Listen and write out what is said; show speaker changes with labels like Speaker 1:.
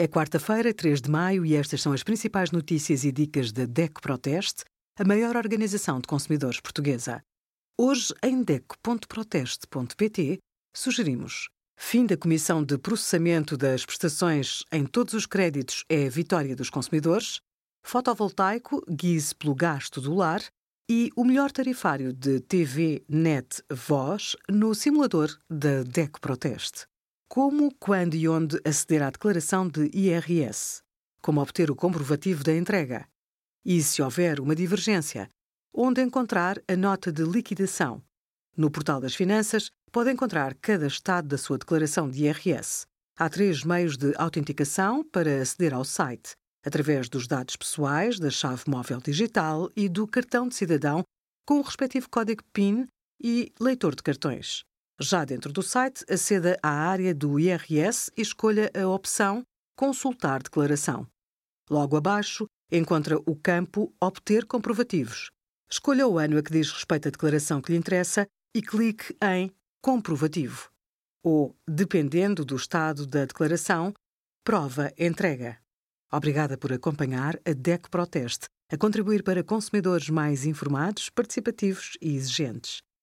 Speaker 1: É quarta-feira, 3 de maio, e estas são as principais notícias e dicas da DECO Proteste, a maior organização de consumidores portuguesa. Hoje, em DECO.proteste.pt, sugerimos fim da Comissão de Processamento das Prestações em todos os créditos é a vitória dos consumidores, fotovoltaico guise pelo gasto do lar e o melhor tarifário de TV, net, voz no simulador da DECO Proteste. Como, quando e onde aceder à declaração de IRS? Como obter o comprovativo da entrega? E, se houver uma divergência, onde encontrar a nota de liquidação? No Portal das Finanças, pode encontrar cada estado da sua declaração de IRS. Há três meios de autenticação para aceder ao site: através dos dados pessoais, da chave móvel digital e do cartão de cidadão com o respectivo código PIN e leitor de cartões. Já dentro do site, aceda à área do IRS e escolha a opção Consultar declaração. Logo abaixo, encontra o campo Obter comprovativos. Escolha o ano a que diz respeito à declaração que lhe interessa e clique em Comprovativo. Ou, dependendo do estado da declaração, Prova Entrega. Obrigada por acompanhar a DEC Proteste, a contribuir para consumidores mais informados, participativos e exigentes.